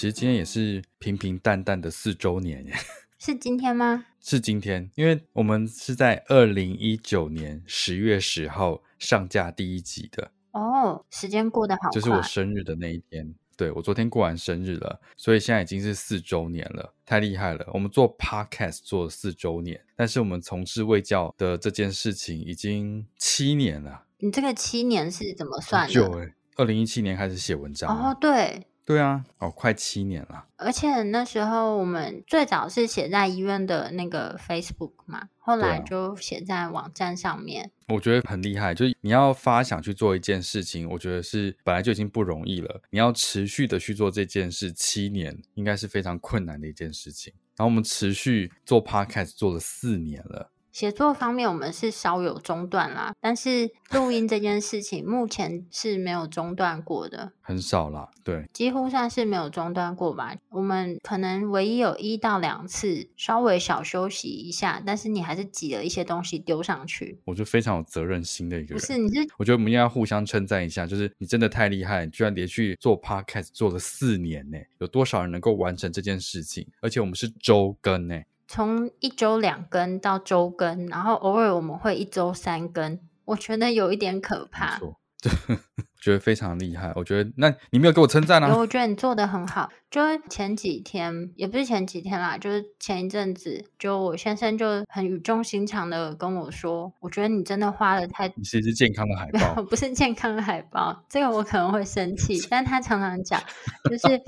其实今天也是平平淡淡的四周年耶，是今天吗？是今天，因为我们是在二零一九年十月十号上架第一集的。哦，时间过得好快，就是我生日的那一天。对，我昨天过完生日了，所以现在已经是四周年了，太厉害了！我们做 Podcast 做了四周年，但是我们从事卫教的这件事情已经七年了。你这个七年是怎么算的？就哎，二零一七年开始写文章。哦，对。对啊，哦，快七年了。而且那时候我们最早是写在医院的那个 Facebook 嘛，后来就写在网站上面。我觉得很厉害，就是你要发想去做一件事情，我觉得是本来就已经不容易了。你要持续的去做这件事，七年应该是非常困难的一件事情。然后我们持续做 Podcast 做了四年了。写作方面，我们是稍有中断啦，但是录音这件事情目前是没有中断过的，很少啦，对，几乎算是没有中断过吧。我们可能唯一有一到两次稍微小休息一下，但是你还是挤了一些东西丢上去。我就非常有责任心的一个人，不是你是？我觉得我们应该要互相称赞一下，就是你真的太厉害，你居然连续做 podcast 做了四年呢，有多少人能够完成这件事情？而且我们是周更呢。从一周两更到周更，然后偶尔我们会一周三更，我觉得有一点可怕。没错，觉得非常厉害。我觉得，那你没有给我称赞啊？我觉得你做的很好。就前几天，也不是前几天啦，就是前一阵子，就我先生就很语重心长的跟我说：“我觉得你真的花了太……你是一只健康的海豹，不是健康的海豹。”这个我可能会生气，但他常常讲，就是。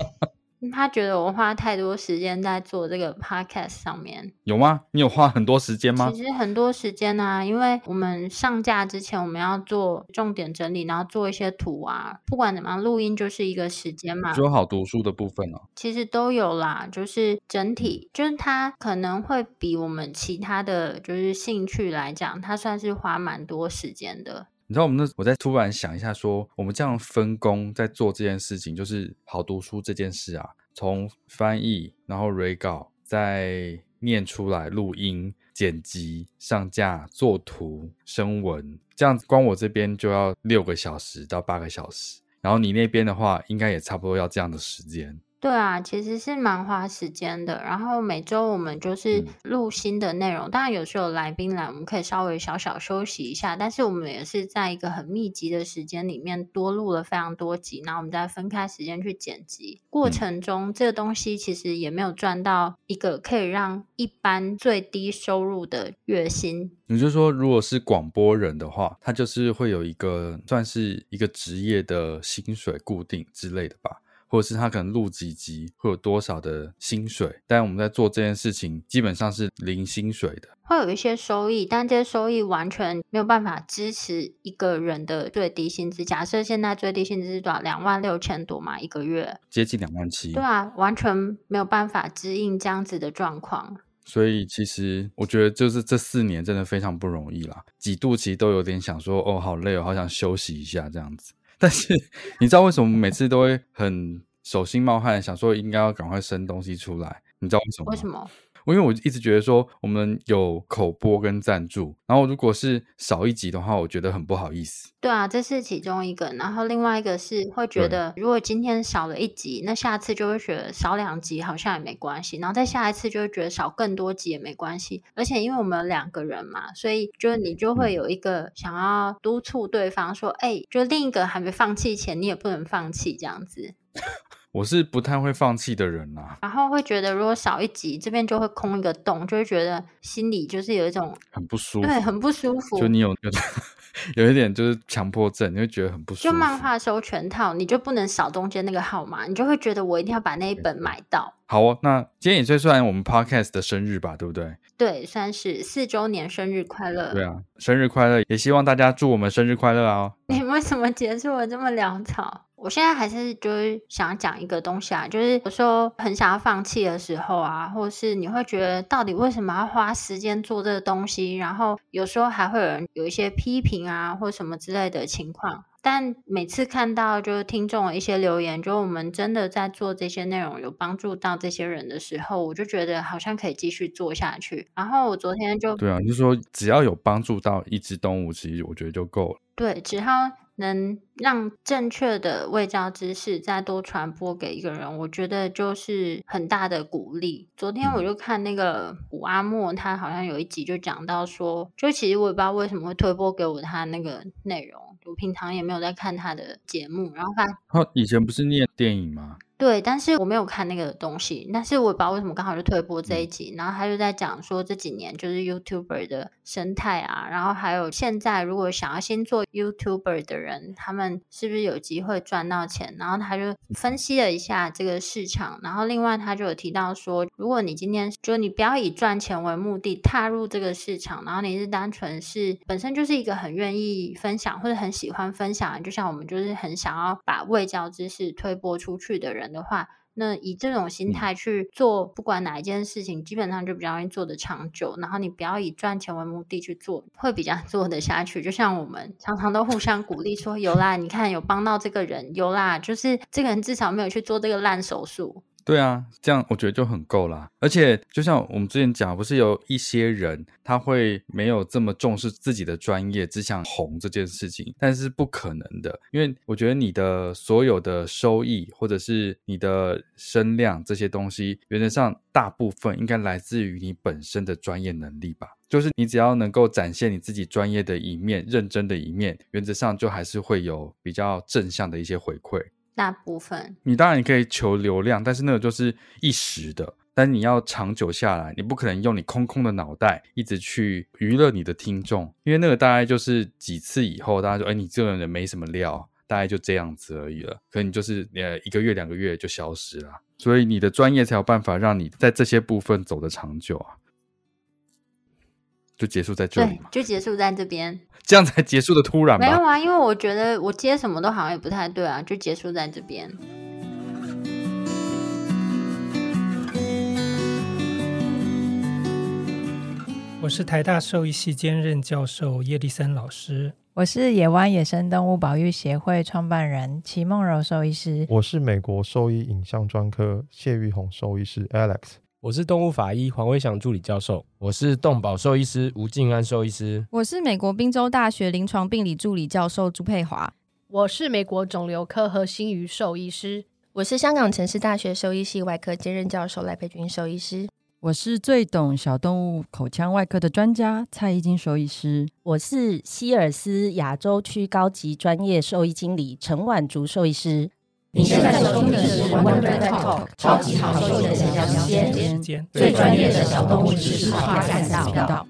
他觉得我花太多时间在做这个 podcast 上面，有吗？你有花很多时间吗？其实很多时间啊，因为我们上架之前我们要做重点整理，然后做一些图啊，不管怎么样，录音就是一个时间嘛。说好读书的部分哦，其实都有啦，就是整体，就是它可能会比我们其他的就是兴趣来讲，它算是花蛮多时间的。你知道我们那，我在突然想一下说，我们这样分工在做这件事情，就是好读书这件事啊，从翻译，然后 re 稿，再念出来，录音、剪辑、上架、做图、声文，这样光我这边就要六个小时到八个小时，然后你那边的话，应该也差不多要这样的时间。对啊，其实是蛮花时间的。然后每周我们就是录新的内容，嗯、当然有时候有来宾来，我们可以稍微小小休息一下。但是我们也是在一个很密集的时间里面多录了非常多集，然后我们再分开时间去剪辑。过程中，嗯、这个东西其实也没有赚到一个可以让一般最低收入的月薪。你就说，如果是广播人的话，他就是会有一个算是一个职业的薪水固定之类的吧。或者是他可能录几集会有多少的薪水，但我们在做这件事情基本上是零薪水的，会有一些收益，但这些收益完全没有办法支持一个人的最低薪资。假设现在最低薪资是多少？两万六千多嘛，一个月接近两万七。对啊，完全没有办法支应这样子的状况。所以其实我觉得就是这四年真的非常不容易啦，几度其实都有点想说，哦，好累哦，好想休息一下这样子。但是你知道为什么每次都会很手心冒汗，想说应该要赶快生东西出来？你知道为什么吗？为什么？因为我一直觉得说我们有口播跟赞助，然后如果是少一集的话，我觉得很不好意思。对啊，这是其中一个，然后另外一个是会觉得，如果今天少了一集，那下次就会觉得少两集好像也没关系，然后再下一次就会觉得少更多集也没关系。而且因为我们有两个人嘛，所以就你就会有一个想要督促对方说，哎、嗯，就另一个还没放弃前，你也不能放弃这样子。我是不太会放弃的人呐、啊，然后会觉得如果少一集，这边就会空一个洞，就会觉得心里就是有一种很不舒服，对，很不舒服。就你有有 有一点就是强迫症，你会觉得很不舒服。就漫画收全套，你就不能少中间那个号码，你就会觉得我一定要把那一本买到。好哦，那今天也算算我们 Podcast 的生日吧，对不对？对，算是四周年生日快乐。对啊，生日快乐，也希望大家祝我们生日快乐哦。你为什么结束的这么潦草？我现在还是就是想讲一个东西啊，就是有时候很想要放弃的时候啊，或是你会觉得到底为什么要花时间做这个东西，然后有时候还会有人有一些批评啊，或什么之类的情况。但每次看到就是听众的一些留言，就我们真的在做这些内容有帮助到这些人的时候，我就觉得好像可以继续做下去。然后我昨天就对啊，就是说只要有帮助到一只动物，其实我觉得就够了。对，只要。能让正确的卫教知识再多传播给一个人，我觉得就是很大的鼓励。昨天我就看那个古阿莫，他好像有一集就讲到说，就其实我也不知道为什么会推播给我他那个内容，我平常也没有在看他的节目，然后他他以前不是念电影吗？对，但是我没有看那个东西，但是我也不知道为什么刚好就推播这一集，然后他就在讲说这几年就是 YouTuber 的生态啊，然后还有现在如果想要先做 YouTuber 的人，他们是不是有机会赚到钱？然后他就分析了一下这个市场，然后另外他就有提到说，如果你今天就你不要以赚钱为目的踏入这个市场，然后你是单纯是本身就是一个很愿意分享或者很喜欢分享，就像我们就是很想要把未教知识推播出去的人。的话，那以这种心态去做，不管哪一件事情，基本上就比较容易做得长久。然后你不要以赚钱为目的去做，会比较 做得下去。就像我们常常都互相鼓励说：“有啦，你看有帮到这个人，有啦，就是这个人至少没有去做这个烂手术。”对啊，这样我觉得就很够啦。而且就像我们之前讲，不是有一些人他会没有这么重视自己的专业，只想红这件事情，但是不可能的，因为我觉得你的所有的收益或者是你的声量这些东西，原则上大部分应该来自于你本身的专业能力吧。就是你只要能够展现你自己专业的一面、认真的一面，原则上就还是会有比较正向的一些回馈。大部分，你当然你可以求流量，但是那个就是一时的。但你要长久下来，你不可能用你空空的脑袋一直去娱乐你的听众，因为那个大概就是几次以后，大家说，哎，你这个人没什么料，大概就这样子而已了。可能你就是呃一个月两个月就消失了。所以你的专业才有办法让你在这些部分走得长久啊。就结束在这里嘛？对，就结束在这边，这样才结束的突然吗？没有啊，因为我觉得我接什么都好像也不太对啊，就结束在这边。我是台大兽医系兼任教授叶立森老师，我是野湾野生动物保育协会创办人齐梦柔兽医师，我是美国兽医影像专科谢玉红兽医师 Alex。我是动物法医黄威祥助理教授，我是动保兽医师吴静安兽医师，我是美国宾州大学临床病理助理教授朱佩华，我是美国肿瘤科和心鱼兽医师，我是香港城市大学兽医系外科兼任教授赖佩君兽医师，我是最懂小动物口腔外科的专家蔡依金兽医师，我是希尔斯亚洲区高级专业兽医经理陈婉竹兽医师。你现在收听的是 Wonder Vet Talk 超级好兽的闲聊时间，最专业的小动物知识话干道，道。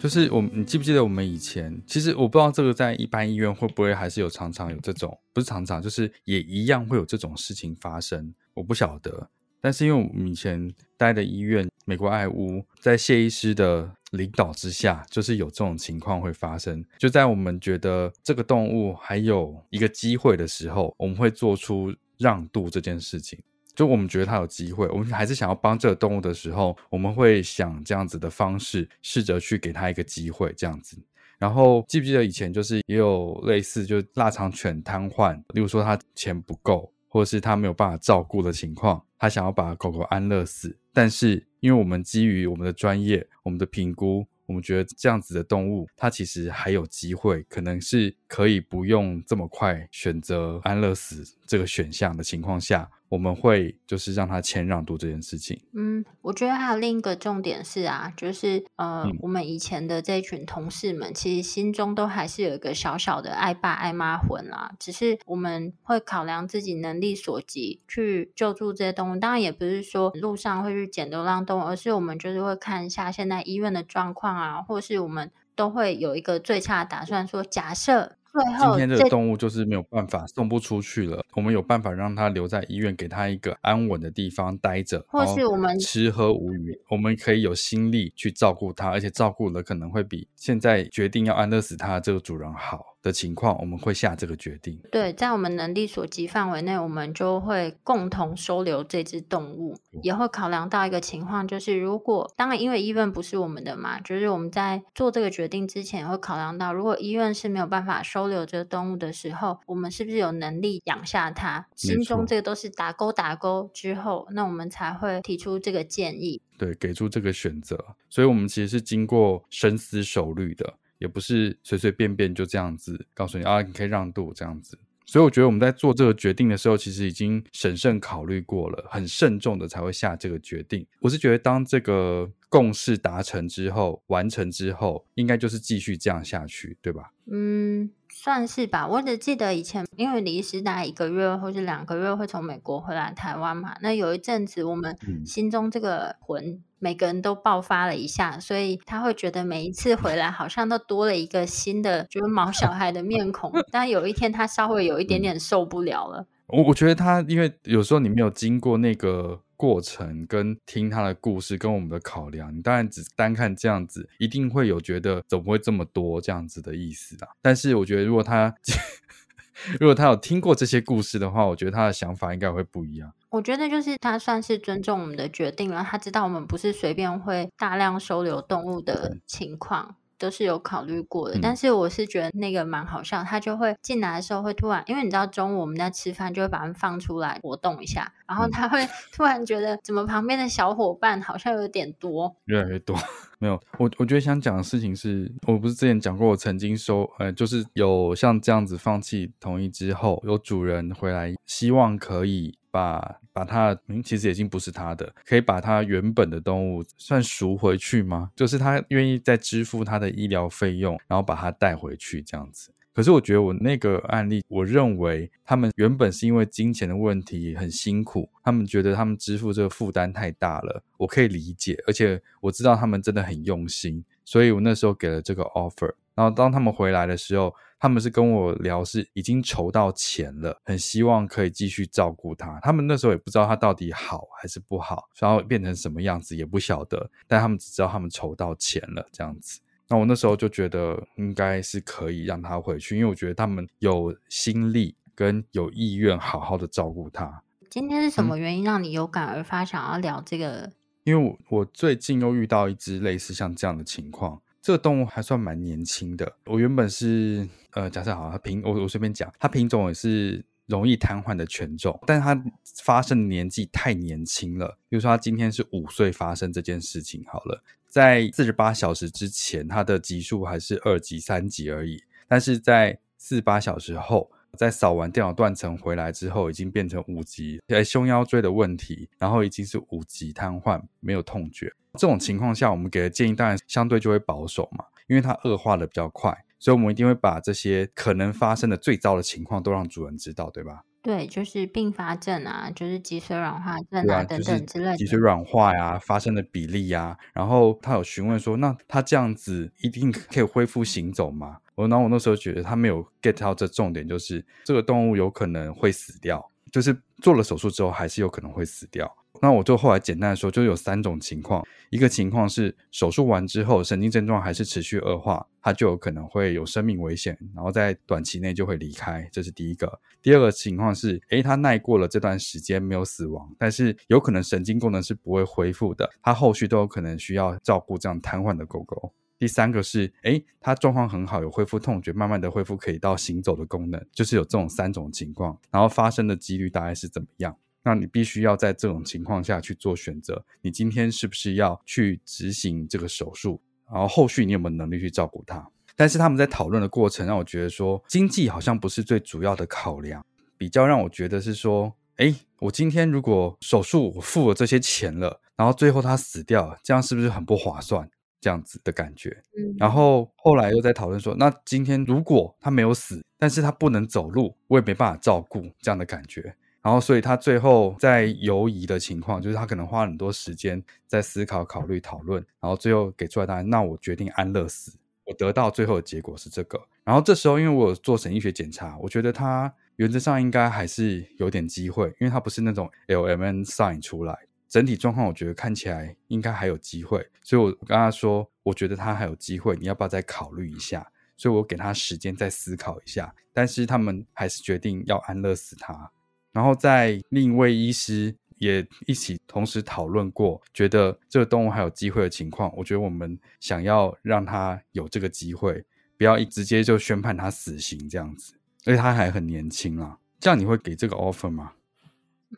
就是我，你记不记得我们以前？其实我不知道这个在一般医院会不会还是有常常有这种，不是常常，就是也一样会有这种事情发生。我不晓得。但是因为我们以前待的医院美国爱屋，在谢医师的领导之下，就是有这种情况会发生。就在我们觉得这个动物还有一个机会的时候，我们会做出让渡这件事情。就我们觉得它有机会，我们还是想要帮这个动物的时候，我们会想这样子的方式，试着去给它一个机会，这样子。然后记不记得以前就是也有类似就腊肠犬瘫痪，例如说他钱不够，或者是他没有办法照顾的情况，他想要把狗狗安乐死，但是因为我们基于我们的专业，我们的评估。我们觉得这样子的动物，它其实还有机会，可能是可以不用这么快选择安乐死这个选项的情况下。我们会就是让他谦让度这件事情。嗯，我觉得还有另一个重点是啊，就是呃、嗯，我们以前的这群同事们，其实心中都还是有一个小小的爱爸爱妈魂啦。只是我们会考量自己能力所及去救助这些动物。当然，也不是说路上会去捡流浪动物，而是我们就是会看一下现在医院的状况啊，或是我们都会有一个最差的打算说，说假设。今天这个动物就是没有办法送不出去了，我们有办法让它留在医院，给它一个安稳的地方待着，或是我们吃喝无余，我们可以有心力去照顾它，而且照顾的可能会比现在决定要安乐死它的这个主人好。的情况，我们会下这个决定。对，在我们能力所及范围内，我们就会共同收留这只动物，也会考量到一个情况，就是如果当然，因为医院不是我们的嘛，就是我们在做这个决定之前，会考量到如果医院是没有办法收留这个动物的时候，我们是不是有能力养下它？心中这个都是打勾打勾之后，那我们才会提出这个建议，对，给出这个选择。所以，我们其实是经过深思熟虑的。也不是随随便便就这样子告诉你啊，你可以让渡这样子。所以我觉得我们在做这个决定的时候，其实已经审慎考虑过了，很慎重的才会下这个决定。我是觉得当这个共识达成之后，完成之后，应该就是继续这样下去，对吧？嗯。算是吧，我只记得以前，因为李医师大概一个月或是两个月会从美国回来台湾嘛。那有一阵子，我们心中这个魂每个人都爆发了一下，所以他会觉得每一次回来好像都多了一个新的，就是毛小孩的面孔。但有一天他稍微有一点点受不了了。我我觉得他，因为有时候你没有经过那个。过程跟听他的故事跟我们的考量，你当然只单看这样子，一定会有觉得怎么会这么多这样子的意思啊。但是我觉得，如果他 如果他有听过这些故事的话，我觉得他的想法应该会不一样。我觉得就是他算是尊重我们的决定了，他知道我们不是随便会大量收留动物的情况。都是有考虑过的，但是我是觉得那个蛮好笑，他就会进来的时候会突然，因为你知道中午我们在吃饭，就会把他们放出来活动一下，然后他会 突然觉得怎么旁边的小伙伴好像有点多，越来越多。没有，我我觉得想讲的事情是，我不是之前讲过，我曾经收，呃，就是有像这样子放弃同意之后，有主人回来，希望可以把把他，嗯，其实已经不是他的，可以把他原本的动物算赎回去吗？就是他愿意再支付他的医疗费用，然后把他带回去这样子。可是我觉得我那个案例，我认为他们原本是因为金钱的问题很辛苦，他们觉得他们支付这个负担太大了，我可以理解，而且我知道他们真的很用心，所以我那时候给了这个 offer。然后当他们回来的时候，他们是跟我聊是已经筹到钱了，很希望可以继续照顾他。他们那时候也不知道他到底好还是不好，然后变成什么样子也不晓得，但他们只知道他们筹到钱了这样子。那我那时候就觉得应该是可以让他回去，因为我觉得他们有心力跟有意愿好好的照顾他。今天是什么原因让你有感而发想要聊这个？嗯、因为我我最近又遇到一只类似像这样的情况，这个动物还算蛮年轻的。我原本是呃，假设好，它品我我随便讲，它品种也是容易瘫痪的犬种，但是它发生的年纪太年轻了。比如说，它今天是五岁发生这件事情，好了。在四十八小时之前，它的级数还是二级、三级而已。但是在四十八小时后，在扫完电脑断层回来之后，已经变成五级，在胸腰椎的问题，然后已经是五级瘫痪，没有痛觉。这种情况下，我们给的建议当然相对就会保守嘛，因为它恶化的比较快，所以我们一定会把这些可能发生的最糟的情况都让主人知道，对吧？对，就是并发症啊，就是脊髓软化症啊，啊等等之类的。脊髓软化呀，发生的比例呀，然后他有询问说，那他这样子一定可以恢复行走吗？我，然后我那时候觉得他没有 get 到这重点，就是这个动物有可能会死掉，就是做了手术之后还是有可能会死掉。那我就后来简单的说，就有三种情况，一个情况是手术完之后神经症状还是持续恶化，它就有可能会有生命危险，然后在短期内就会离开，这是第一个。第二个情况是，诶，它耐过了这段时间没有死亡，但是有可能神经功能是不会恢复的，它后续都有可能需要照顾这样瘫痪的狗狗。第三个是，诶，他状况很好，有恢复痛觉，慢慢的恢复可以到行走的功能，就是有这种三种情况，然后发生的几率大概是怎么样？那你必须要在这种情况下去做选择，你今天是不是要去执行这个手术？然后后续你有没有能力去照顾他？但是他们在讨论的过程让我觉得说，经济好像不是最主要的考量，比较让我觉得是说，诶，我今天如果手术我付了这些钱了，然后最后他死掉，这样是不是很不划算？这样子的感觉。嗯，然后后来又在讨论说，那今天如果他没有死，但是他不能走路，我也没办法照顾这样的感觉。然后，所以他最后在犹疑的情况，就是他可能花很多时间在思考、考虑、讨论，然后最后给出来答案。那我决定安乐死。我得到最后的结果是这个。然后这时候，因为我有做神医学检查，我觉得他原则上应该还是有点机会，因为他不是那种 LMN sign 出来，整体状况我觉得看起来应该还有机会。所以我跟他说，我觉得他还有机会，你要不要再考虑一下？所以我给他时间再思考一下。但是他们还是决定要安乐死他。然后在另一位医师也一起同时讨论过，觉得这个动物还有机会的情况，我觉得我们想要让他有这个机会，不要一直接就宣判他死刑这样子，而且他还很年轻啊，这样你会给这个 offer 吗？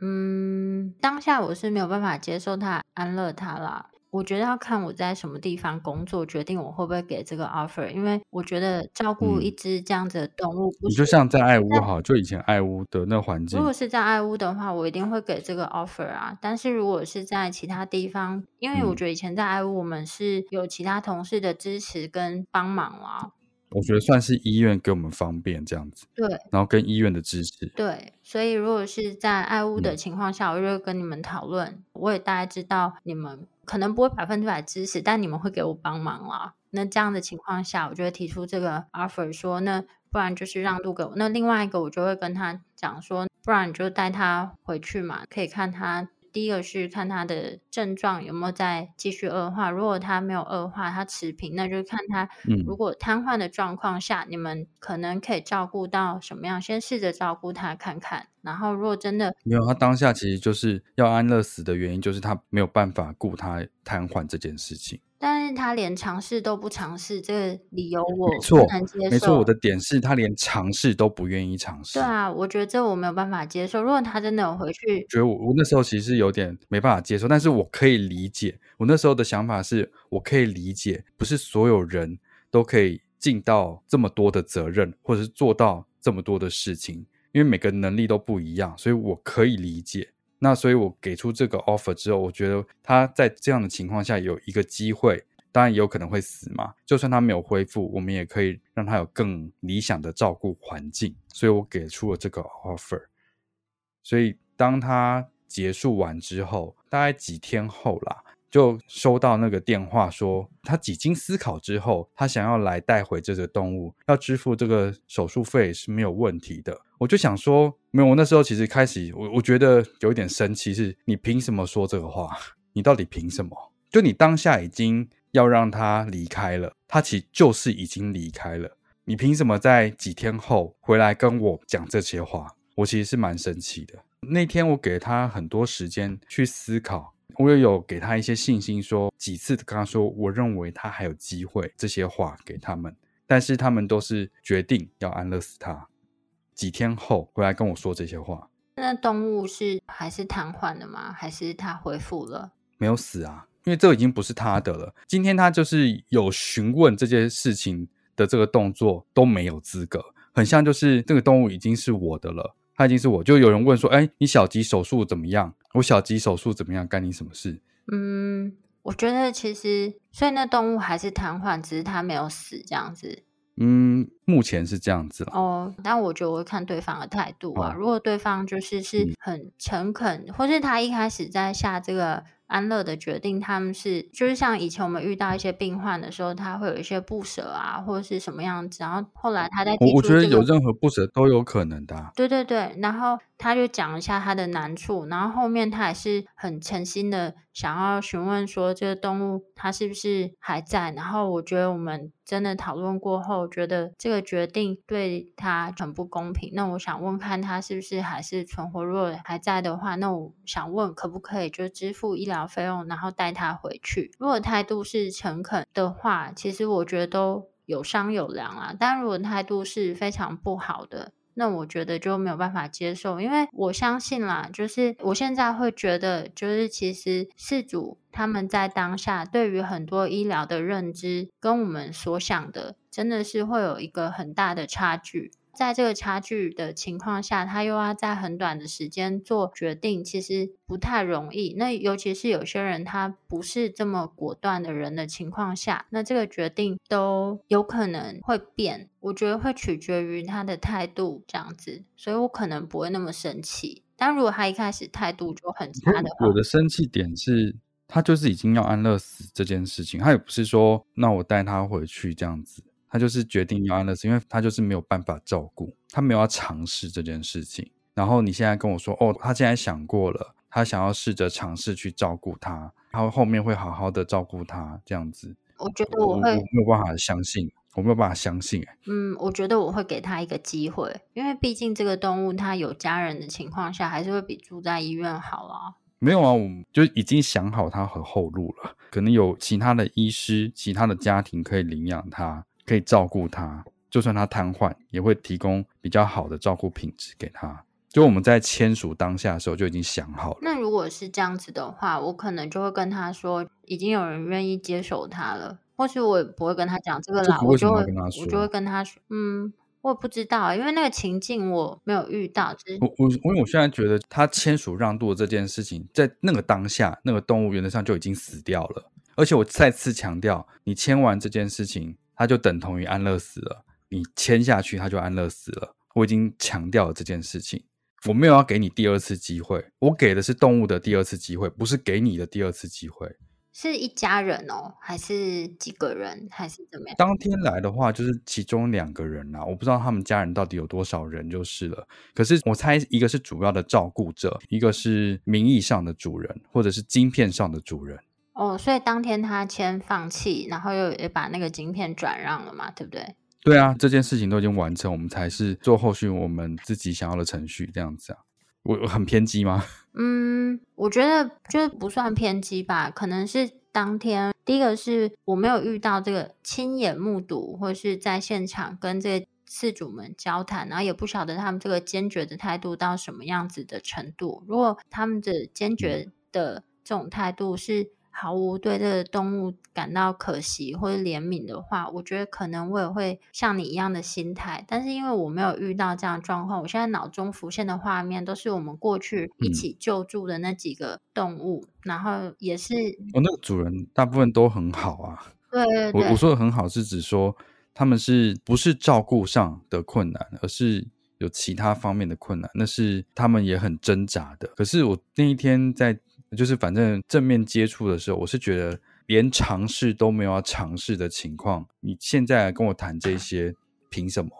嗯，当下我是没有办法接受他安乐他啦。我觉得要看我在什么地方工作，决定我会不会给这个 offer。因为我觉得照顾一只这样子的动物，你就像在爱屋好，就以前爱屋的那环境。如果是在爱屋的话，我一定会给这个 offer 啊。但是如果是在其他地方，因为我觉得以前在爱屋，我们是有其他同事的支持跟帮忙啊。我觉得算是医院给我们方便这样子，对，然后跟医院的支持，对，所以如果是在爱屋的情况下，嗯、我就会跟你们讨论，我也大概知道你们可能不会百分之百支持，但你们会给我帮忙啦。那这样的情况下，我就会提出这个 offer，说那不然就是让渡给我。那另外一个我就会跟他讲说，不然你就带他回去嘛，可以看他。第一个是看他的症状有没有在继续恶化，如果他没有恶化，他持平，那就看他如果瘫痪的状况下，嗯、你们可能可以照顾到什么样，先试着照顾他看看。然后如果真的没有，他当下其实就是要安乐死的原因，就是他没有办法顾他瘫痪这件事情。但是他连尝试都不尝试，这个理由我不能接受。没错，我的点是他连尝试都不愿意尝试。对啊，我觉得这我没有办法接受。如果他真的有回去，觉得我我那时候其实有点没办法接受，但是我可以理解。我那时候的想法是我可以理解，不是所有人都可以尽到这么多的责任，或者是做到这么多的事情，因为每个能力都不一样，所以我可以理解。那所以，我给出这个 offer 之后，我觉得他在这样的情况下有一个机会，当然也有可能会死嘛。就算他没有恢复，我们也可以让他有更理想的照顾环境。所以我给出了这个 offer。所以当他结束完之后，大概几天后啦，就收到那个电话说，他几经思考之后，他想要来带回这个动物，要支付这个手术费是没有问题的。我就想说，没有，我那时候其实开始，我我觉得有一点生气，是你凭什么说这个话？你到底凭什么？就你当下已经要让他离开了，他其实就是已经离开了，你凭什么在几天后回来跟我讲这些话？我其实是蛮生气的。那天我给他很多时间去思考，我也有给他一些信心说，说几次跟他说，我认为他还有机会，这些话给他们，但是他们都是决定要安乐死他。几天后回来跟我说这些话。那动物是还是瘫痪的吗？还是它恢复了？没有死啊，因为这已经不是他的了。今天他就是有询问这件事情的这个动作都没有资格，很像就是这个动物已经是我的了，它已经是我。就有人问说：“哎，你小吉手术怎么样？我小吉手术怎么样？干你什么事？”嗯，我觉得其实，所以那动物还是瘫痪，只是它没有死这样子。嗯，目前是这样子哦，但我觉得我会看对方的态度啊。哦、如果对方就是是很诚恳，嗯、或是他一开始在下这个。安乐的决定，他们是就是像以前我们遇到一些病患的时候，他会有一些不舍啊，或者是什么样子。然后后来他在我觉得有任何不舍都有可能的、啊。对对对，然后他就讲一下他的难处，然后后面他也是很诚心的想要询问说这个动物它是不是还在。然后我觉得我们真的讨论过后，觉得这个决定对他很不公平。那我想问看他是不是还是存活？如果还在的话，那我想问可不可以就支付医疗疗费用，然后带他回去。如果态度是诚恳的话，其实我觉得都有商有量啊。但如果态度是非常不好的，那我觉得就没有办法接受，因为我相信啦，就是我现在会觉得，就是其实事主他们在当下对于很多医疗的认知，跟我们所想的，真的是会有一个很大的差距。在这个差距的情况下，他又要在很短的时间做决定，其实不太容易。那尤其是有些人他不是这么果断的人的情况下，那这个决定都有可能会变。我觉得会取决于他的态度这样子，所以我可能不会那么生气。但如果他一开始态度就很差的话，我的生气点是他就是已经要安乐死这件事情，他也不是说那我带他回去这样子。他就是决定要安乐死，因为他就是没有办法照顾，他没有要尝试这件事情。然后你现在跟我说，哦，他现在想过了，他想要试着尝试去照顾他，他后面会好好的照顾他，这样子。我觉得我会，没有办法相信，我没有办法相信。嗯，我觉得我会给他一个机会，因为毕竟这个动物它有家人的情况下，还是会比住在医院好啊。没有啊，我们就已经想好他和后路了，可能有其他的医师、其他的家庭可以领养他。可以照顾他，就算他瘫痪，也会提供比较好的照顾品质给他。就我们在签署当下的时候就已经想好了。那如果是这样子的话，我可能就会跟他说，已经有人愿意接手他了，或许我也不会跟他讲这个啦，我就会我就会跟他说，嗯，我也不知道，因为那个情境我没有遇到。就是、我我因为我现在觉得他签署让渡的这件事情，在那个当下，那个动物原则上就已经死掉了。而且我再次强调，你签完这件事情。他就等同于安乐死了，你签下去，他就安乐死了。我已经强调了这件事情，我没有要给你第二次机会，我给的是动物的第二次机会，不是给你的第二次机会。是一家人哦，还是几个人，还是怎么样？当天来的话，就是其中两个人啊，我不知道他们家人到底有多少人就是了。可是我猜，一个是主要的照顾者，一个是名义上的主人，或者是晶片上的主人。哦，所以当天他签放弃，然后又也把那个晶片转让了嘛，对不对？对啊，这件事情都已经完成，我们才是做后续我们自己想要的程序这样子啊。我我很偏激吗？嗯，我觉得就不算偏激吧，可能是当天第一个是我没有遇到这个亲眼目睹，或是在现场跟这个事主们交谈，然后也不晓得他们这个坚决的态度到什么样子的程度。如果他们的坚决的这种态度是，毫无对这个动物感到可惜或者怜悯的话，我觉得可能我也会像你一样的心态。但是因为我没有遇到这样的状况，我现在脑中浮现的画面都是我们过去一起救助的那几个动物，嗯、然后也是我、哦、那个主人大部分都很好啊。对对对，我我说的很好是指说他们是不是照顾上的困难，而是有其他方面的困难，那是他们也很挣扎的。可是我那一天在。就是反正正面接触的时候，我是觉得连尝试都没有要尝试的情况，你现在跟我谈这些，凭什么？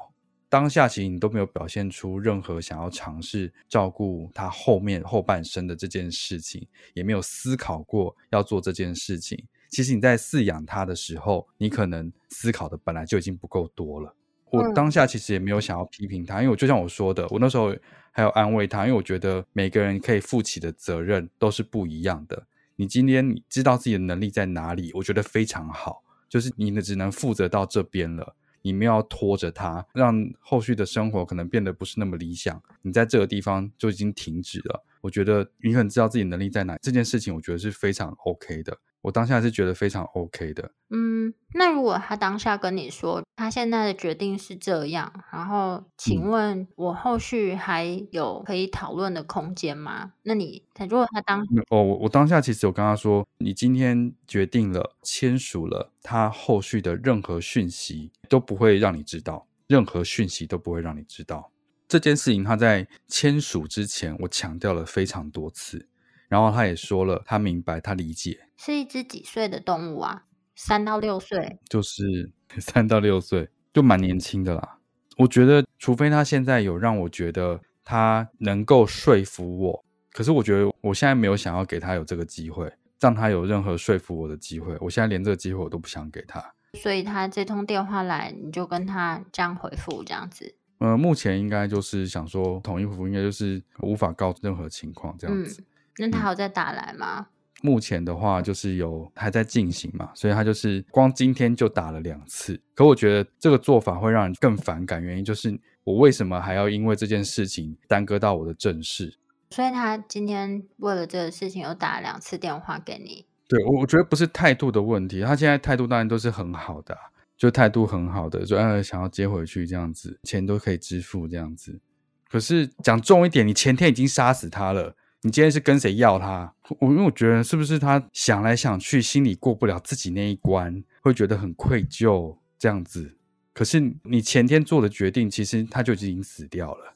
当下其实你都没有表现出任何想要尝试照顾他后面后半生的这件事情，也没有思考过要做这件事情。其实你在饲养他的时候，你可能思考的本来就已经不够多了。我当下其实也没有想要批评他，因为我就像我说的，我那时候还有安慰他，因为我觉得每个人可以负起的责任都是不一样的。你今天你知道自己的能力在哪里，我觉得非常好，就是你呢只能负责到这边了，你没有要拖着他，让后续的生活可能变得不是那么理想。你在这个地方就已经停止了，我觉得你很知道自己能力在哪，这件事情我觉得是非常 OK 的。我当下是觉得非常 OK 的。嗯，那如果他当下跟你说他现在的决定是这样，然后请问我后续还有可以讨论的空间吗？那你如果他当哦，我我当下其实有跟他说，你今天决定了签署了，他后续的任何讯息都不会让你知道，任何讯息都不会让你知道。这件事情他在签署之前，我强调了非常多次。然后他也说了，他明白，他理解，是一只几岁的动物啊？三到六岁，就是 三到六岁，就蛮年轻的啦。我觉得，除非他现在有让我觉得他能够说服我，可是我觉得我现在没有想要给他有这个机会，让他有任何说服我的机会。我现在连这个机会我都不想给他。所以他这通电话来，你就跟他这样回复，这样子。呃，目前应该就是想说，统一回复应该就是无法告任何情况这样子。嗯那他有在打来吗？目前的话就是有还在进行嘛，所以他就是光今天就打了两次。可我觉得这个做法会让人更反感，原因就是我为什么还要因为这件事情耽搁到我的正事？所以他今天为了这个事情又打了两次电话给你。对，我我觉得不是态度的问题，他现在态度当然都是很好的，就态度很好的，就呃想要接回去这样子，钱都可以支付这样子。可是讲重一点，你前天已经杀死他了，你今天是跟谁要他？我因为我觉得是不是他想来想去，心里过不了自己那一关，会觉得很愧疚这样子。可是你前天做的决定，其实他就已经死掉了。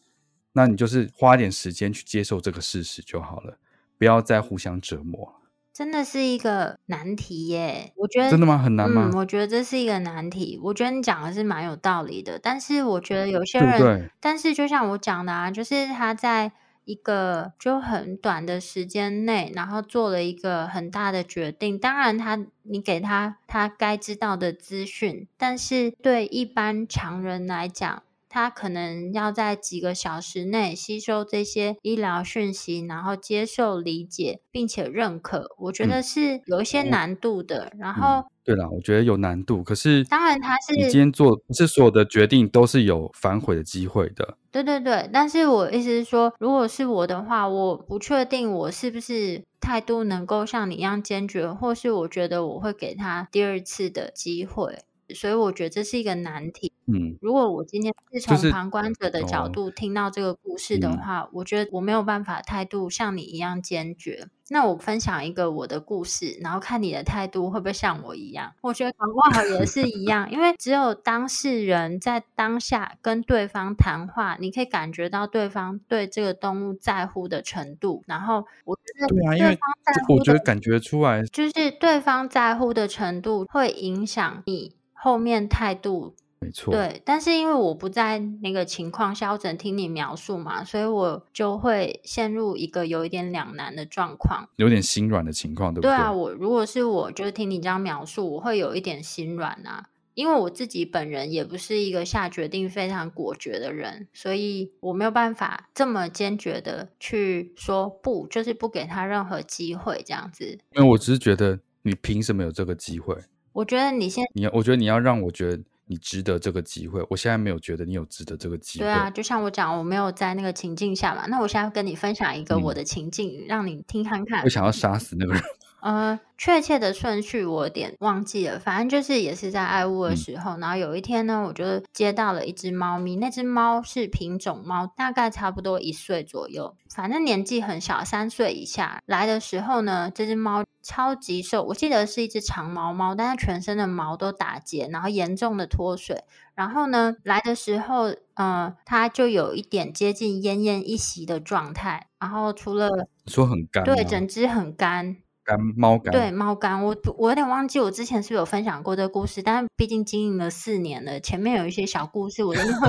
那你就是花点时间去接受这个事实就好了，不要再互相折磨。真的是一个难题耶，我觉得真的吗？很难吗？嗯，我觉得这是一个难题。我觉得你讲的是蛮有道理的，但是我觉得有些人，对对，但是就像我讲的啊，就是他在一个就很短的时间内，然后做了一个很大的决定。当然他，你给他他该知道的资讯，但是对一般常人来讲。他可能要在几个小时内吸收这些医疗讯息，然后接受、理解，并且认可。我觉得是有一些难度的。嗯、然后、嗯，对啦，我觉得有难度。可是，当然他是你今天做，不是所有的决定都是有反悔的机会的。对对对，但是我意思是说，如果是我的话，我不确定我是不是态度能够像你一样坚决，或是我觉得我会给他第二次的机会。所以我觉得这是一个难题。嗯，如果我今天是从旁观者的角度听到这个故事的话，就是哦、我觉得我没有办法态度像你一样坚决。那我分享一个我的故事，然后看你的态度会不会像我一样？我觉得搞不好也是一样，因为只有当事人在当下跟对方谈话，你可以感觉到对方对这个动物在乎的程度。然后我觉得对方在乎的，对啊，因为我觉得感觉出来，就是对方在乎的程度会影响你。后面态度没错，对，但是因为我不在那个情况下，我只能听你描述嘛，所以我就会陷入一个有一点两难的状况，有点心软的情况，对不对？对啊，我如果是我，就是听你这样描述，我会有一点心软啊，因为我自己本人也不是一个下决定非常果决的人，所以我没有办法这么坚决的去说不，就是不给他任何机会这样子。因为我只是觉得，你凭什么有这个机会？我觉得你先你要，我觉得你要让我觉得你值得这个机会。我现在没有觉得你有值得这个机会。对啊，就像我讲，我没有在那个情境下嘛。那我现在跟你分享一个我的情境，嗯、让你听看看。我想要杀死那个人。呃，确切的顺序我有点忘记了，反正就是也是在爱屋的时候，嗯，然后有一天呢，我就接到了一只猫咪，那只猫是品种猫，大概差不多一岁左右，反正年纪很小，三岁以下。来的时候呢，这只猫超级瘦，我记得是一只长毛猫，但是全身的毛都打结，然后严重的脱水。然后呢，来的时候，呃，它就有一点接近奄奄一息的状态，然后除了说很干，对，整只很干。干猫干，对，猫干，我我有点忘记我之前是不是有分享过这个故事，但是毕竟经营了四年了，前面有一些小故事，我真的会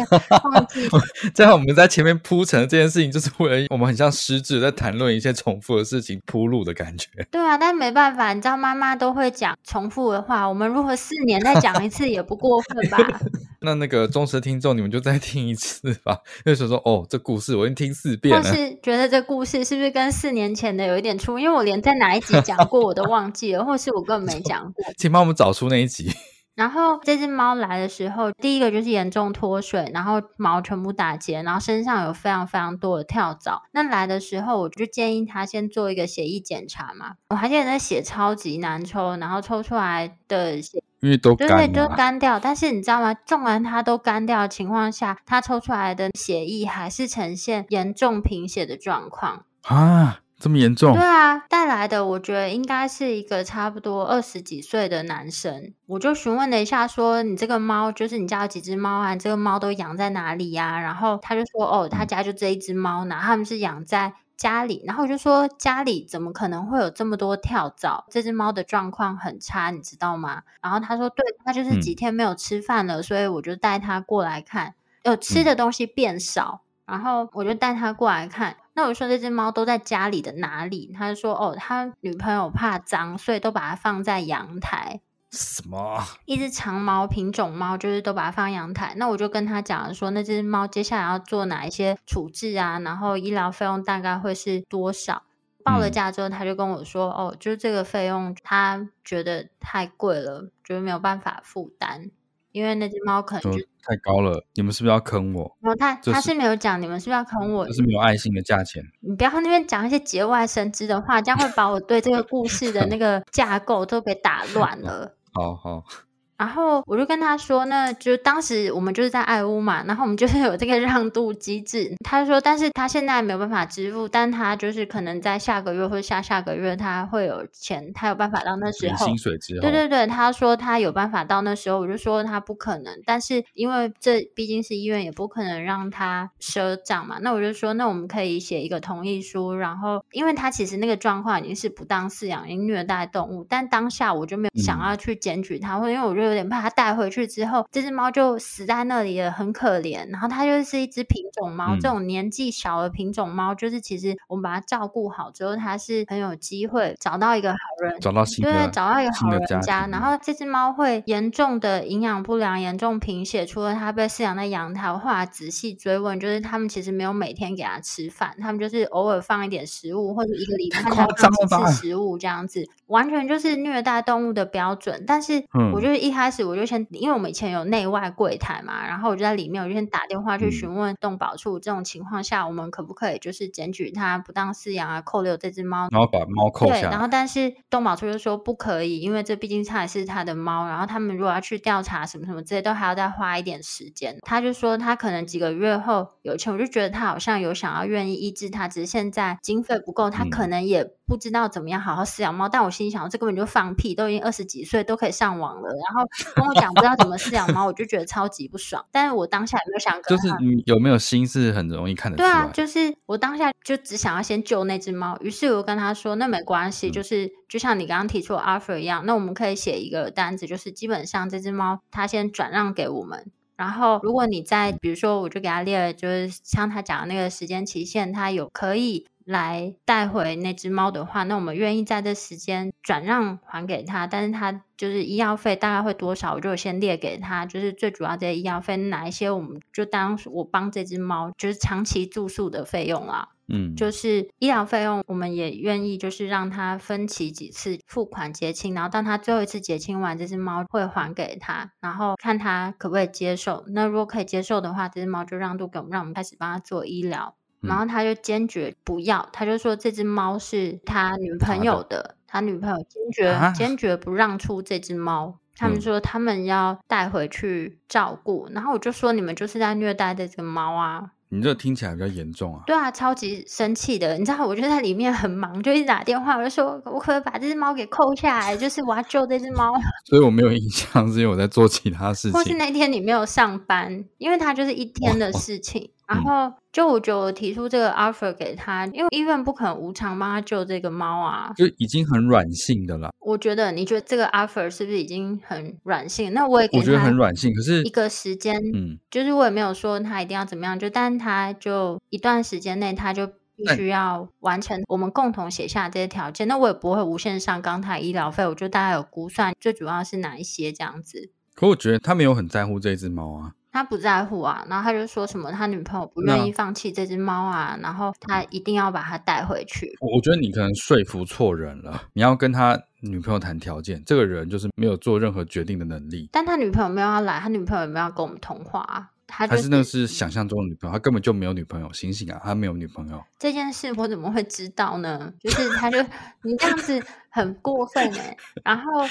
忘记。这样我们在前面铺陈的这件事情，就是为了我们很像失智在谈论一些重复的事情铺路的感觉。对啊，但没办法，你知道妈妈都会讲重复的话，我们如果四年再讲一次也不过分吧？那那个忠实听众，你们就再听一次吧。因为说说哦，这故事我已经听四遍了。或是觉得这故事是不是跟四年前的有一点出？因为我连在哪一集。讲过我都忘记了，或是我根本没讲过，请帮我们找出那一集。然后这只猫来的时候，第一个就是严重脱水，然后毛全部打结，然后身上有非常非常多的跳蚤。那来的时候，我就建议他先做一个血液检查嘛。我还记得那血超级难抽，然后抽出来的血因为都对对，都干掉。但是你知道吗？纵然它都干掉的情况下，它抽出来的血液还是呈现严重贫血的状况啊。这么严重？对啊，带来的我觉得应该是一个差不多二十几岁的男生。我就询问了一下，说你这个猫就是你家有几只猫啊？你这个猫都养在哪里呀？然后他就说，哦，他家就这一只猫呢，他们是养在家里。然后我就说，家里怎么可能会有这么多跳蚤？这只猫的状况很差，你知道吗？然后他说，对，他就是几天没有吃饭了，所以我就带它过来看，有吃的东西变少。然后我就带它过来看。那我说这只猫都在家里的哪里？他就说哦，他女朋友怕脏，所以都把它放在阳台。什么？一只长毛品种猫，就是都把它放阳台。那我就跟他讲说，那只猫接下来要做哪一些处置啊？然后医疗费用大概会是多少？报了价之后，他就跟我说：“嗯、哦，就是这个费用，他觉得太贵了，觉得没有办法负担，因为那只猫可能就太高了。你们是不是要坑我？然后他他是没有讲你们是不是要坑我，就是没有爱心的价钱。你不要那边讲一些节外生枝的话，这样会把我对这个故事的那个架构都给打乱了。好好。好”然后我就跟他说，那就当时我们就是在爱屋嘛，然后我们就是有这个让渡机制。他就说，但是他现在没有办法支付，但他就是可能在下个月或者下下个月他会有钱，他有办法到那时候。薪水之后。对对对，他说他有办法到那时候，我就说他不可能，但是因为这毕竟是医院，也不可能让他赊账嘛。那我就说，那我们可以写一个同意书，然后因为他其实那个状况已经是不当饲养，已经虐待动物，但当下我就没有想要去检举他，或因为我就。有点怕它带回去之后，这只猫就死在那里了，很可怜。然后它就是一只品种猫，嗯、这种年纪小的品种猫，就是其实我们把它照顾好之后，它是很有机会找到一个好人，找到对，找到一个好人家。然后这只猫会严重的营养不良，严重贫血。除了它被饲养在阳台，我后来仔细追问，就是他们其实没有每天给它吃饭，他们就是偶尔放一点食物，或者一个礼拜它放几次食物这样子，完全就是虐待动物的标准。但是我就是一。开始我就先，因为我们以前有内外柜台嘛，然后我就在里面，我就先打电话去询问动保处，这种情况下我们可不可以就是检举他不当饲养啊，扣留这只猫，然后把猫扣下。对，然后但是动保处就说不可以，因为这毕竟它也是他的猫，然后他们如果要去调查什么什么这些，都还要再花一点时间。他就说他可能几个月后有钱，我就觉得他好像有想要愿意医治他，只是现在经费不够，他可能也不知道怎么样好好饲养猫。嗯、但我心想，这根本就放屁，都已经二十几岁都可以上网了，然后。跟我讲不知道怎么饲养猫，我就觉得超级不爽。但是我当下也没有想，就是你有没有心是很容易看得出来。对啊，就是我当下就只想要先救那只猫。于是我跟他说：“那没关系，就是就像你刚刚提出 offer 一样，那我们可以写一个单子，就是基本上这只猫它先转让给我们。然后如果你在，比如说，我就给他列了，就是像他讲的那个时间期限，他有可以。”来带回那只猫的话，那我们愿意在这时间转让还给他，但是他就是医药费大概会多少，我就先列给他，就是最主要这些医药费哪一些，我们就当我帮这只猫就是长期住宿的费用啦，嗯，就是医疗费用，我们也愿意就是让他分期几次付款结清，然后当他最后一次结清完，这只猫会还给他，然后看他可不可以接受。那如果可以接受的话，这只猫就让渡给我们，让我们开始帮他做医疗。然后他就坚决不要，他就说这只猫是他女朋友的，他女朋友坚决坚决不让出这只猫。他们说他们要带回去照顾，然后我就说你们就是在虐待这只猫啊！你这听起来比较严重啊！对啊，超级生气的，你知道，我就在里面很忙，就一直打电话，我就说我可不可以把这只猫给扣下来，就是我要救这只猫。所以我没有印象，是因为我在做其他事情，或是那天你没有上班，因为它就是一天的事情。然后就我就提出这个 offer 给他，因为医院不可能无偿帮他救这个猫啊，就已经很软性的了。我觉得你觉得这个 offer 是不是已经很软性？那我也我觉得很软性，可是一个时间，嗯，就是我也没有说他一定要怎么样，就但他就一段时间内他就必须要完成我们共同写下这些条件。那我也不会无限上纲他医疗费，我就大概有估算，最主要是哪一些这样子。可我觉得他没有很在乎这只猫啊。他不在乎啊，然后他就说什么他女朋友不愿意放弃这只猫啊，然后他一定要把它带回去。我觉得你可能说服错人了，你要跟他女朋友谈条件，这个人就是没有做任何决定的能力。但他女朋友没有要来，他女朋友也没有要跟我们通话啊，他、就是、还是那是想象中的女朋友，他根本就没有女朋友。醒醒啊，他没有女朋友。这件事我怎么会知道呢？就是他就 你这样子很过分哎、欸，然后。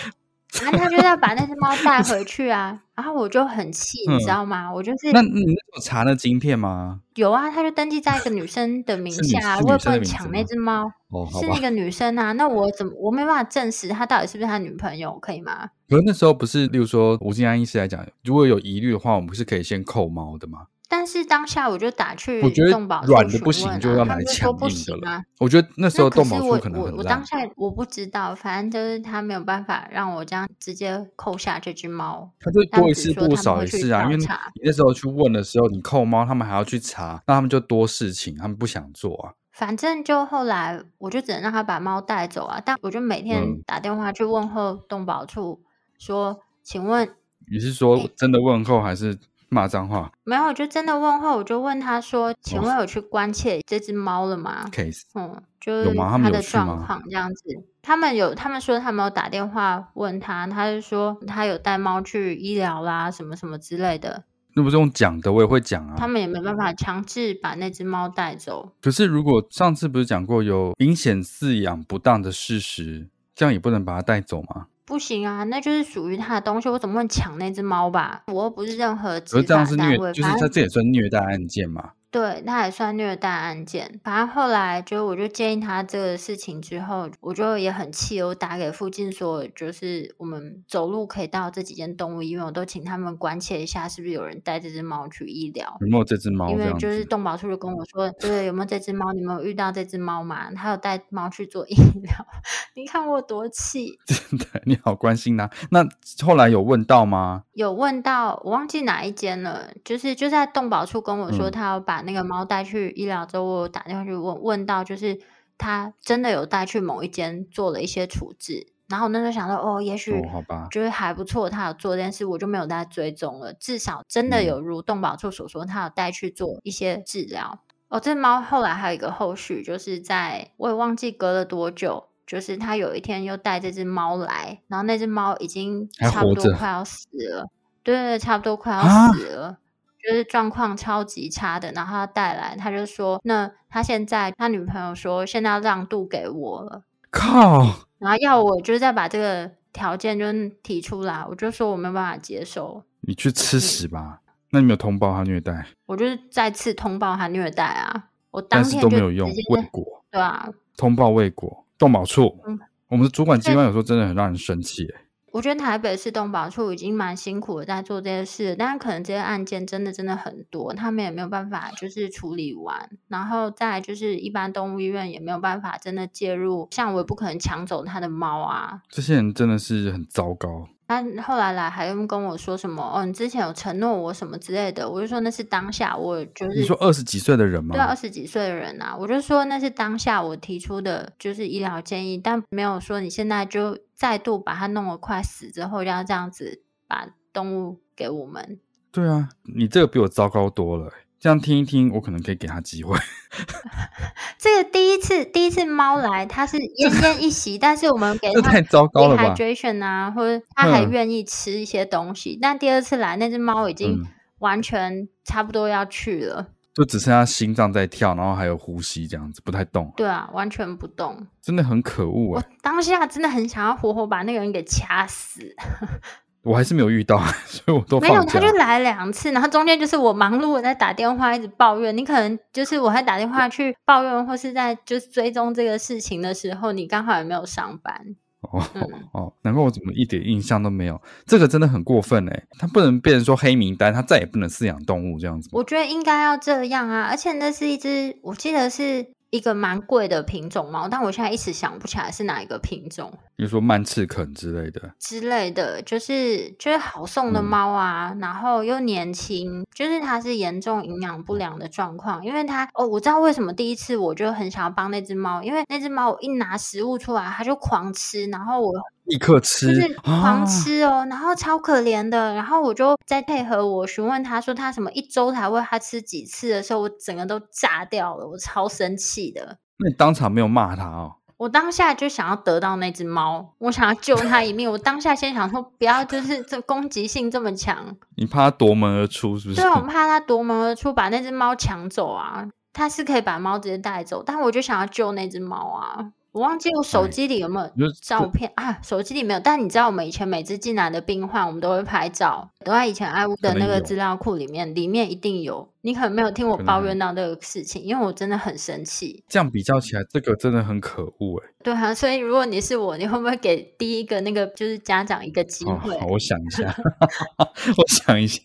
然后他就要把那只猫带回去啊，然后我就很气，你知道吗？嗯、我就是那你有查那晶片吗？有啊，他就登记在一个女生的名下，我也不能抢那只猫，哦、是那个女生啊。那我怎么我没办法证实他到底是不是他女朋友，可以吗？可是那时候不是，例如说吴静安医师来讲，如果有疑虑的话，我们不是可以先扣猫的吗？但是当下我就打去动保处，软的不行就要来强硬的了。我觉得那时候动保处可能很烂。我我当下我不知道，反正就是他没有办法让我这样直接扣下这只猫。他就多一事不如少一事啊，因为你那时候去问的时候，你扣猫，他们还要去查，那他们就多事情，他们不想做啊。反正就后来我就只能让他把猫带走啊，但我就每天打电话去问候动保处，说，请问你是说真的问候还是？骂脏话？没有，我就真的问话，我就问他说：“请问有去关切这只猫了吗？”case，嗯，就是他的状况这样子。他们有，他们说他们有打电话问他，他就说他有带猫去医疗啦，什么什么之类的。那不是用讲的，我也会讲啊。他们也没办法强制把那只猫带走。可是如果上次不是讲过有明显饲养不当的事实，这样也不能把它带走吗？不行啊，那就是属于他的东西，我怎么会抢那只猫吧？我又不是任何执法单位。而这样是虐，就是他这也算虐待案件嘛？对，那也算虐待案件。反正后来就我就建议他这个事情之后，我就也很气，我打给附近说，就是我们走路可以到这几间动物医院，我都请他们关切一下，是不是有人带这只猫去医疗？有没有这只猫？因为就是动保处就跟我说，对，有没有这只猫？你们有遇到这只猫吗？他有带猫去做 医疗。你看我多气！真的，你好关心呐。那后来有问到吗？有问到，我忘记哪一间了。就是就在动保处跟我说，他要把。那个猫带去医疗之后，我打电话去问问到，就是他真的有带去某一间做了一些处置，然后那时候想到哦，也许好吧，就是还不错，他有做这件事，我就没有再追踪了。至少真的有如动保处所说，他有带去做一些治疗。哦，这猫后来还有一个后续，就是在我也忘记隔了多久，就是他有一天又带这只猫来，然后那只猫已经差不多快要死了，对对对，差不多快要死了。啊就是状况超级差的，然后他带来，他就说，那他现在他女朋友说，现在要让渡给我了，靠，然后要我就是再把这个条件就提出来，我就说我没有办法接受，你去吃屎吧，嗯、那你没有通报他虐待？我就是再次通报他虐待啊，我当天都没有用，未果，对啊，通报未果，动保处，嗯，我们的主管机关有时候真的很让人生气，我觉得台北市动保处已经蛮辛苦的在做这些事，但是可能这些案件真的真的很多，他们也没有办法就是处理完，然后再就是一般动物医院也没有办法真的介入，像我也不可能抢走他的猫啊。这些人真的是很糟糕。他后来来还跟我说什么哦，你之前有承诺我什么之类的，我就说那是当下我就是你说二十几岁的人吗？对，二十几岁的人啊，我就说那是当下我提出的就是医疗建议，但没有说你现在就再度把它弄得快死之后要这样子把动物给我们。对啊，你这个比我糟糕多了。这样听一听，我可能可以给他机会。这个第一次，第一次猫来，它是奄奄一息，但是我们给它 太糟糕了？hydration 啊，或者它还愿意吃一些东西。但第二次来，那只猫已经完全差不多要去了，就只剩下心脏在跳，然后还有呼吸这样子，不太动。对啊，完全不动，真的很可恶啊！我当下真的很想要活活把那个人给掐死。我还是没有遇到，所以我都没有。他就来两次，然后中间就是我忙碌我在打电话，一直抱怨。你可能就是我还打电话去抱怨，或是在就是追踪这个事情的时候，你刚好也没有上班。哦、嗯、哦，难怪我怎么一点印象都没有。这个真的很过分哎，他不能变成说黑名单，他再也不能饲养动物这样子。我觉得应该要这样啊，而且那是一只，我记得是。一个蛮贵的品种猫，但我现在一时想不起来是哪一个品种。比如说曼赤肯之类的，之类的，就是就是好送的猫啊，嗯、然后又年轻，就是它是严重营养不良的状况。因为它哦，我知道为什么第一次我就很想要帮那只猫，因为那只猫我一拿食物出来，它就狂吃，然后我。立刻吃，就是狂吃哦，啊、然后超可怜的。然后我就在配合我询问他说他什么一周才喂他吃几次的时候，我整个都炸掉了，我超生气的。那你当场没有骂他哦？我当下就想要得到那只猫，我想要救他一命。我当下先想说不要，就是这攻击性这么强。你怕他夺门而出是不是？对，我怕他夺门而出把那只猫抢走啊。他是可以把猫直接带走，但我就想要救那只猫啊。我忘记我手机里有没有照片啊？手机里没有，但你知道我们以前每次进来的病患，我们都会拍照，都在以前爱屋的那个资料库里面，里面一定有。你可能没有听我抱怨到这个事情，因为我真的很生气。这样比较起来，这个真的很可恶哎。对啊，所以如果你是我，你会不会给第一个那个就是家长一个机会？哦，好，我想一下，我想一下，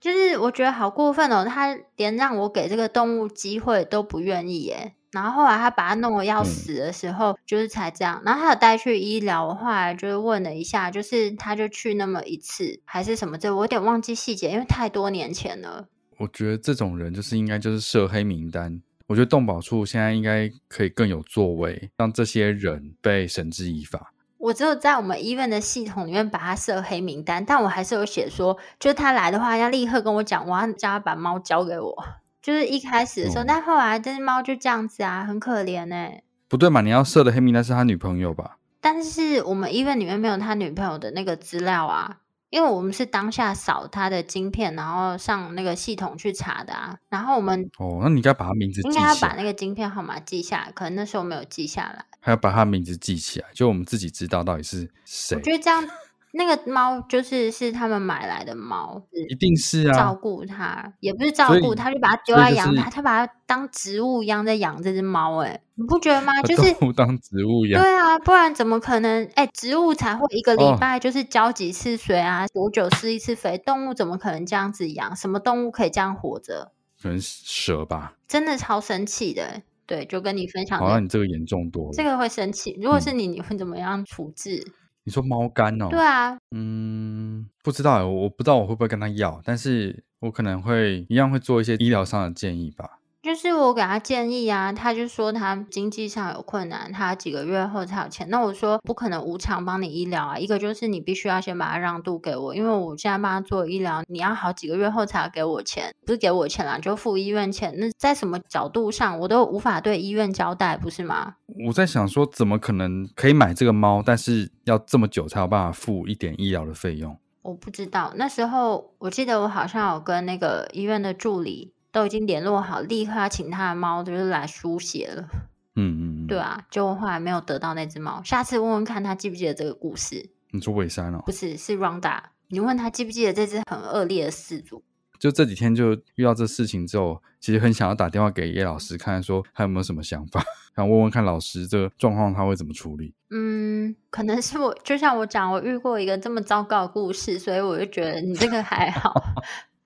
就是我觉得好过分哦，他连让我给这个动物机会都不愿意耶。然后后来他把他弄得要死的时候，嗯、就是才这样。然后他有带去医疗，我后来就是问了一下，就是他就去那么一次，还是什么？这我有点忘记细节，因为太多年前了。我觉得这种人就是应该就是设黑名单。我觉得动保处现在应该可以更有作为，让这些人被绳之以法。我只有在我们医院的系统里面把他设黑名单，但我还是有写说，就是他来的话要立刻跟我讲，我要叫他把猫交给我。就是一开始的时候，哦、但后来这只猫就这样子啊，很可怜哎、欸。不对嘛，你要设的黑名单是他女朋友吧？但是我们医院里面没有他女朋友的那个资料啊。因为我们是当下扫他的晶片，然后上那个系统去查的啊。然后我们哦，那你应该把他名字记应该要把那个晶片号码记下来，可能那时候没有记下来，还要把他名字记起来，就我们自己知道到底是谁。我觉得这样。那个猫就是是他们买来的猫，一定是啊，照顾它也不是照顾它，就把它丢在阳台，他把它当植物一样在养这只猫。哎，你不觉得吗？就是当植物一样，对啊，不然怎么可能？哎，植物才会一个礼拜就是浇几次水啊，多久施一次肥？动物怎么可能这样子养？什么动物可以这样活着？可能蛇吧，真的超生气的。对，就跟你分享，好像你这个严重多了，这个会生气。如果是你，你会怎么样处置？嗯你说猫肝哦？对啊，嗯，不知道，我不知道我会不会跟他要，但是我可能会一样会做一些医疗上的建议吧。就是我给他建议啊，他就说他经济上有困难，他几个月后才有钱。那我说不可能无偿帮你医疗啊，一个就是你必须要先把它让渡给我，因为我现在帮他做医疗，你要好几个月后才要给我钱，不是给我钱啦，就付医院钱。那在什么角度上，我都无法对医院交代，不是吗？我在想说，怎么可能可以买这个猫，但是要这么久才有办法付一点医疗的费用？我不知道，那时候我记得我好像有跟那个医院的助理。都已经联络好，立刻要请他的猫就是来输血了。嗯嗯，对啊，结果后来没有得到那只猫。下次问问看他记不记得这个故事。你说尾山哦？不是，是 Ronda。你问他记不记得这只很恶劣的饲主？就这几天就遇到这事情之后，其实很想要打电话给叶老师，看看说他有没有什么想法，想问问看老师这个状况他会怎么处理。嗯，可能是我就像我讲，我遇过一个这么糟糕的故事，所以我就觉得你这个还好。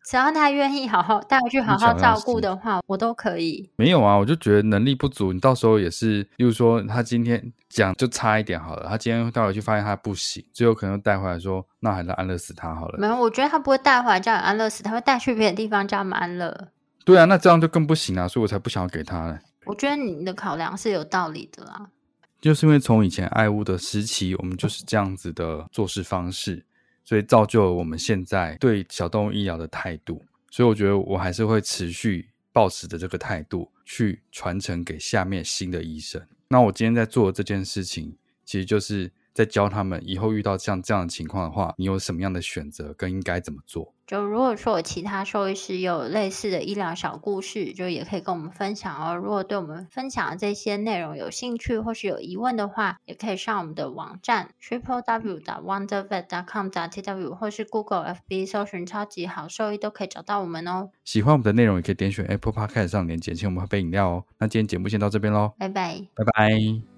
只要他愿意好好带回去好好照顾的话，我都可以。没有啊，我就觉得能力不足，你到时候也是，例如说他今天讲就差一点好了，他今天带回去发现他不行，最后可能带回来说，那还是安乐死他好了。没有，我觉得他不会带回来叫你安乐死，他会带去别的地方叫我们安乐。对啊，那这样就更不行啊，所以我才不想要给他嘞。我觉得你的考量是有道理的啦，就是因为从以前爱屋的时期，我们就是这样子的做事方式。所以造就了我们现在对小动物医疗的态度，所以我觉得我还是会持续抱持的这个态度去传承给下面新的医生。那我今天在做的这件事情，其实就是在教他们以后遇到像这样的情况的话，你有什么样的选择跟应该怎么做。就如果说有其他兽医师有类似的医疗小故事，就也可以跟我们分享哦。如果对我们分享的这些内容有兴趣或是有疑问的话，也可以上我们的网站 triple w dot wondervet dot com dot tw 或是 Google FB 搜寻超级好兽医都可以找到我们哦。喜欢我们的内容，也可以点选 Apple Podcast 上连接，请我们喝杯饮料哦。那今天节目先到这边喽，拜拜，拜拜。